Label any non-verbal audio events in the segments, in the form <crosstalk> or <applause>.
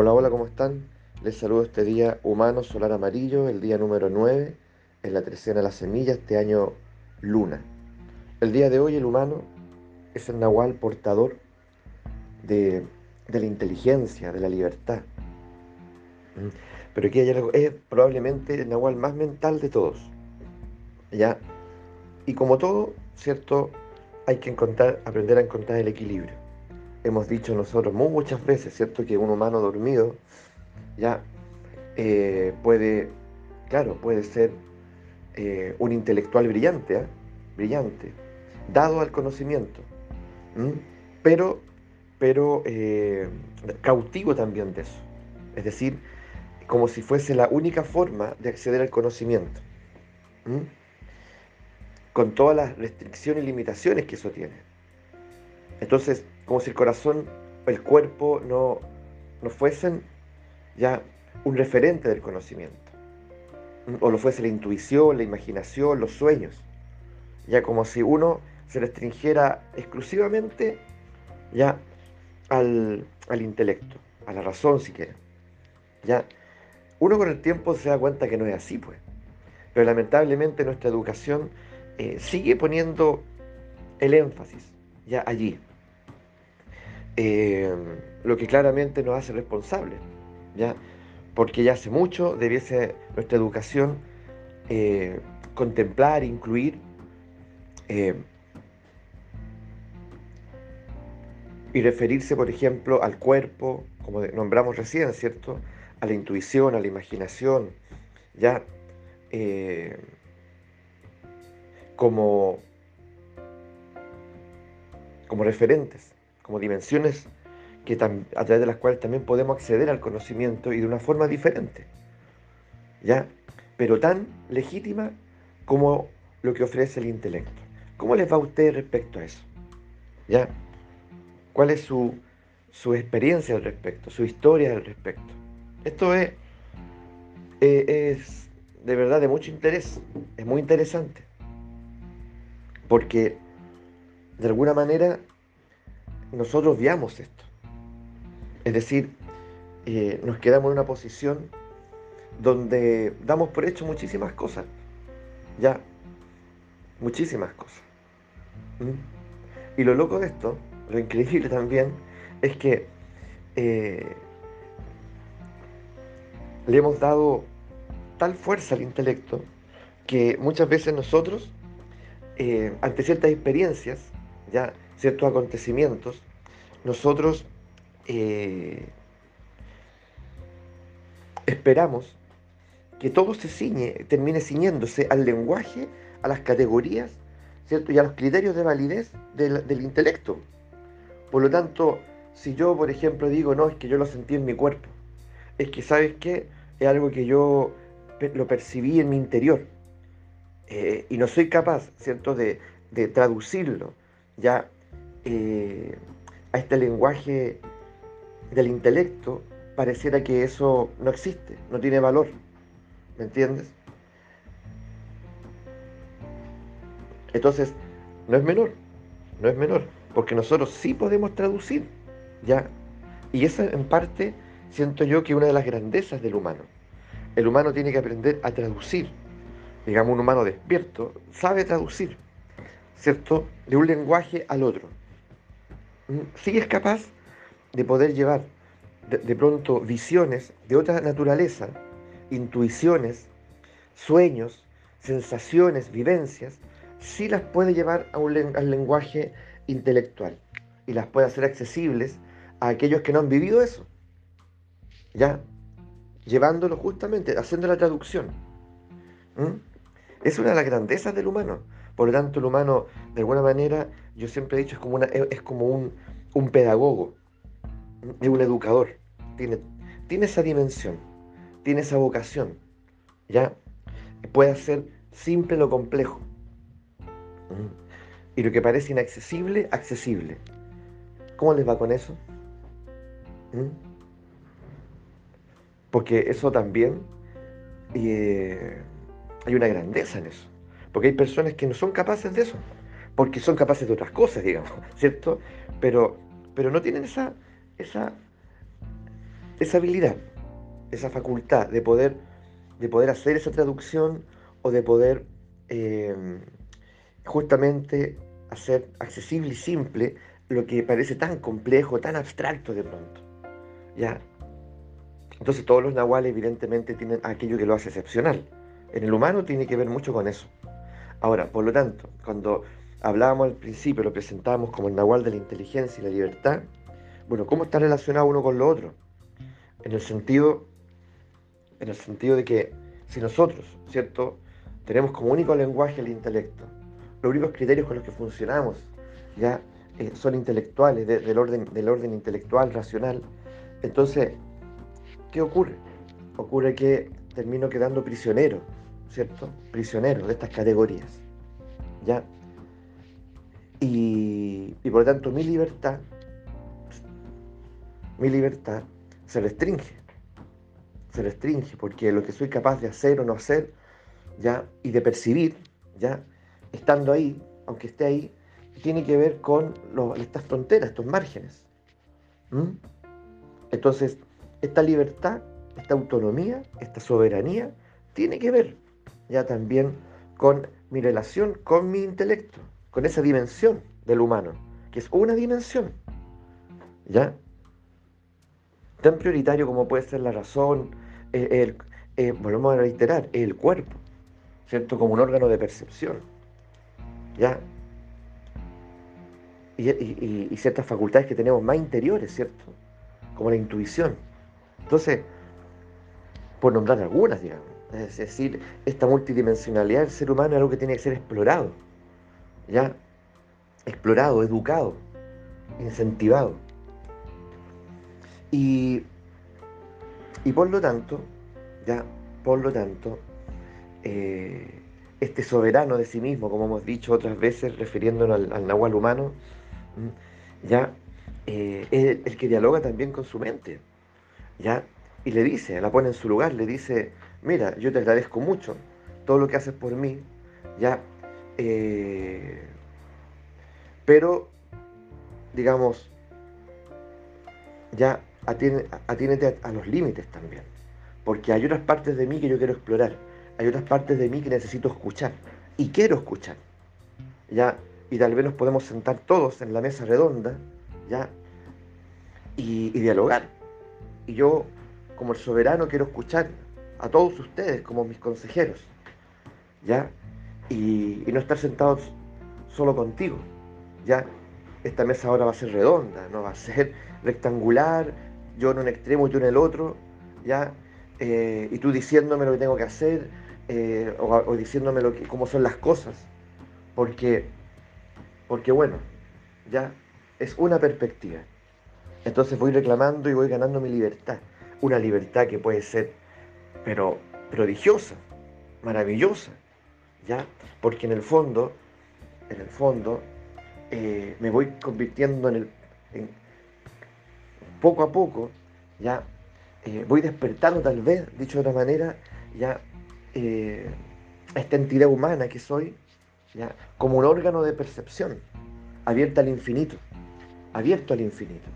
Hola, hola, ¿cómo están? Les saludo este día humano solar amarillo, el día número 9, en la trecena de la semilla, este año luna. El día de hoy el humano es el nahual portador de, de la inteligencia, de la libertad. ¿Mm? Pero aquí hay algo, es probablemente el nahual más mental de todos. ¿Ya? Y como todo, ¿cierto? Hay que encontrar, aprender a encontrar el equilibrio. Hemos dicho nosotros muchas veces, ¿cierto? Que un humano dormido ya eh, puede, claro, puede ser eh, un intelectual brillante, ¿eh? brillante, dado al conocimiento, pero, pero cautivo también de eso. Es decir, como si fuese la única forma de acceder al conocimiento, con todas las restricciones y limitaciones que eso tiene. Entonces, como si el corazón, el cuerpo no, no fuesen ya un referente del conocimiento, o lo fuese la intuición, la imaginación, los sueños, ya como si uno se restringiera exclusivamente ya al, al intelecto, a la razón si. Ya, uno con el tiempo se da cuenta que no es así, pues. Pero lamentablemente nuestra educación eh, sigue poniendo el énfasis ya allí. Eh, lo que claramente nos hace responsables, ¿ya? porque ya hace mucho debiese nuestra educación eh, contemplar, incluir y referirse, por ejemplo, al cuerpo, como nombramos recién, ¿cierto? A la intuición, a la imaginación, ya como, como referentes, como dimensiones que a través de las cuales también podemos acceder al conocimiento y de una forma diferente, ¿ya? Pero tan legítima como lo que ofrece el intelecto. ¿Cómo les va a usted respecto a eso? ¿Ya? ¿Cuál es su, su experiencia al respecto, su historia al respecto? Esto es, eh, es de verdad de mucho interés, es muy interesante porque de alguna manera nosotros viamos esto. Es decir, eh, nos quedamos en una posición donde damos por hecho muchísimas cosas. Ya, muchísimas cosas. ¿Mm? Y lo loco de esto, lo increíble también, es que eh, le hemos dado tal fuerza al intelecto que muchas veces nosotros eh, ante ciertas experiencias, ya ciertos acontecimientos, nosotros eh, esperamos que todo se ciñe, termine ciñéndose al lenguaje, a las categorías, ¿cierto? Y a los criterios de validez del, del intelecto. Por lo tanto, si yo, por ejemplo, digo, no, es que yo lo sentí en mi cuerpo, es que, ¿sabes qué? Es algo que yo lo percibí en mi interior. Eh, y no soy capaz, ¿cierto?, de, traducirlo ya eh, a este lenguaje del intelecto, pareciera que eso no existe, no tiene valor. ¿Me entiendes? Entonces, no es menor, no es menor, porque nosotros sí podemos traducir, ¿ya? Y esa en parte siento yo que es una de las grandezas del humano. El humano tiene que aprender a traducir digamos, un humano despierto, sabe traducir, ¿cierto?, de un lenguaje al otro. Sí es capaz de poder llevar de, pronto visiones de otra naturaleza, intuiciones, sueños, sensaciones, vivencias, sí las puede llevar a un, al lenguaje intelectual y las puede hacer accesibles a aquellos que no han vivido eso. ¿Ya? Llevándolo justamente, haciendo la traducción. ¿Mm? Es una de las grandezas del humano. Por lo tanto, el humano, de alguna manera, yo siempre he dicho, es como, es como un, un pedagogo, es un educador. Tiene, tiene esa dimensión, tiene esa vocación. ¿Ya? Puede hacer simple lo complejo. Y lo que parece inaccesible, accesible. ¿Cómo les va con eso? Porque eso también eh, hay una grandeza en eso. Porque hay personas que no son capaces de eso. Porque son capaces de otras cosas, digamos, <laughs> ¿cierto? Pero, pero no tienen esa, esa, esa habilidad, esa facultad de poder, de poder hacer esa traducción o de poder eh, justamente hacer accesible y simple lo que parece tan complejo, tan abstracto de pronto. ¿Ya? Entonces todos los nahuales evidentemente tienen aquello que lo hace excepcional. En el humano tiene que ver mucho con eso. Ahora, por lo tanto, cuando hablábamos al principio, lo presentábamos como el nahual de la inteligencia y la libertad, bueno, ¿cómo está relacionado uno con lo otro? En el sentido, en el sentido de que si nosotros, ¿cierto? Tenemos como único lenguaje el intelecto, los únicos criterios con los que funcionamos ya eh, son intelectuales, del, orden, del orden intelectual, racional, entonces, ¿qué ocurre? Ocurre que termino quedando prisionero, ¿cierto? Prisionero de estas categorías, ¿ya? Y, y por lo tanto mi libertad, mi libertad se restringe, se restringe, porque lo que soy capaz de hacer o no hacer, ¿ya? Y de percibir, ¿ya? Estando ahí, aunque esté ahí, tiene que ver con estas fronteras, estos márgenes. Entonces, esta libertad, esta autonomía, esta soberanía, tiene que ver ya también con mi relación con mi intelecto, con esa dimensión del humano, que es una dimensión, ¿ya? Tan prioritario como puede ser la razón, eh, el, eh, volvemos a reiterar, el cuerpo, ¿cierto? Como un órgano de percepción, ¿ya? y, ciertas facultades que tenemos más interiores, ¿cierto? Como la intuición. Entonces, por nombrar algunas, digamos. Es decir, esta multidimensionalidad del ser humano es algo que tiene que ser explorado, ¿ya? Explorado, educado, incentivado. Y, y por lo tanto, ya, por lo tanto, eh, este soberano de sí mismo, como hemos dicho otras veces, refiriéndonos al, al nahual humano, ya eh, es el que dialoga también con su mente, ya, y le dice, la pone en su lugar, le dice, mira, yo te agradezco mucho todo lo que haces por mí, ya, eh, pero, digamos, ya atiénete a, los límites también, porque hay otras partes de mí que yo quiero explorar, hay otras partes de mí que necesito escuchar, y quiero escuchar, ya, y tal vez nos podemos sentar todos en la mesa redonda, ¿ya? Y, dialogar. Y yo, como el soberano, quiero escuchar a todos ustedes como mis consejeros, ¿ya? Y, no estar sentados solo contigo, ¿ya? Esta mesa ahora va a ser redonda, no va a ser rectangular, yo en un extremo y tú en el otro, ¿ya? Eh, y tú diciéndome lo que tengo que hacer, eh, o, diciéndome lo que, cómo son las cosas, porque porque bueno, ya es una perspectiva. Entonces voy reclamando y voy ganando mi libertad. Una libertad que puede ser, pero prodigiosa, maravillosa, ¿ya? Porque en el fondo, en el fondo, eh, me voy convirtiendo en el, poco a poco, ya, eh, voy despertando tal vez, dicho de otra manera, ya, eh, esta entidad humana que soy, como un órgano de percepción, abierto al infinito, abierto al infinito.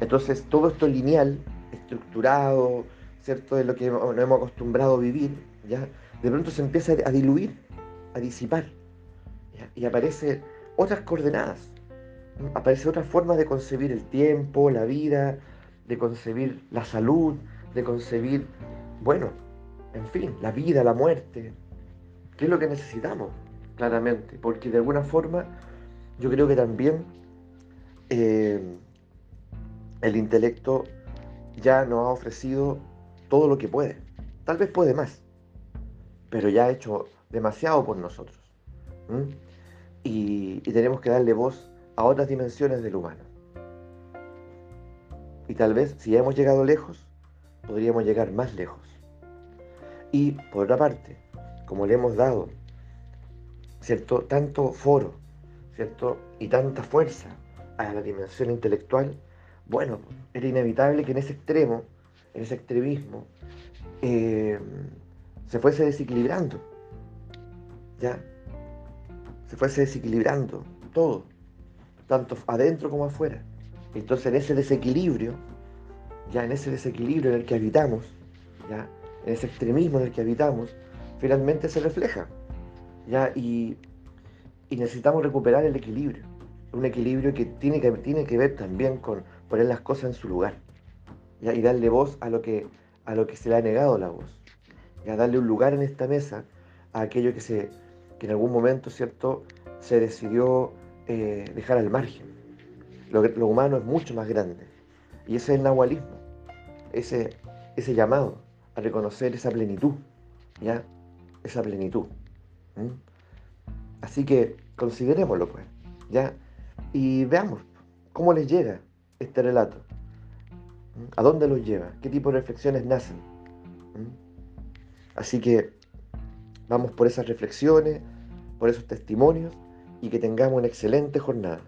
Entonces, todo esto lineal, estructurado, ¿cierto? De lo que nos hemos acostumbrado a vivir, ¿ya? De pronto se empieza a diluir, a disipar, y aparecen otras coordenadas, aparece otra forma de concebir el tiempo, la vida, de concebir la salud, de concebir, bueno, en fin, la vida, la muerte. ¿Qué es lo que necesitamos? Claramente, porque de alguna forma yo creo que también eh, el intelecto ya nos ha ofrecido todo lo que puede. Tal vez puede más, pero ya ha hecho demasiado por nosotros. Y, y tenemos que darle voz a otras dimensiones del humano. Y tal vez si hemos llegado lejos, podríamos llegar más lejos. Y por otra parte, como le hemos dado ¿cierto? tanto foro ¿cierto? y tanta fuerza a la dimensión intelectual, bueno, era inevitable que en ese extremo, en ese extremismo, eh, se fuese desequilibrando. ¿Ya? Se fuese desequilibrando todo, tanto adentro como afuera. Entonces en ese desequilibrio, ya en ese desequilibrio en el que habitamos, ya en ese extremismo en el que habitamos, finalmente se refleja. ¿ya? Y, necesitamos recuperar el equilibrio. Un equilibrio que tiene que, tiene que ver también con poner las cosas en su lugar. Y darle voz a lo, que, a lo que se le ha negado la voz. ¿ya? Darle un lugar en esta mesa a aquello que, se, que en algún momento ¿cierto? se decidió eh, dejar al margen. Lo, lo, humano es mucho más grande. Y ese es el nahualismo. Ese, ese llamado a reconocer esa plenitud. ¿ya? esa plenitud. Así que considerémoslo, pues, ¿ya? Y veamos cómo les llega este relato. ¿A dónde los lleva? ¿Qué tipo de reflexiones nacen? Así que vamos por esas reflexiones, por esos testimonios y que tengamos una excelente jornada.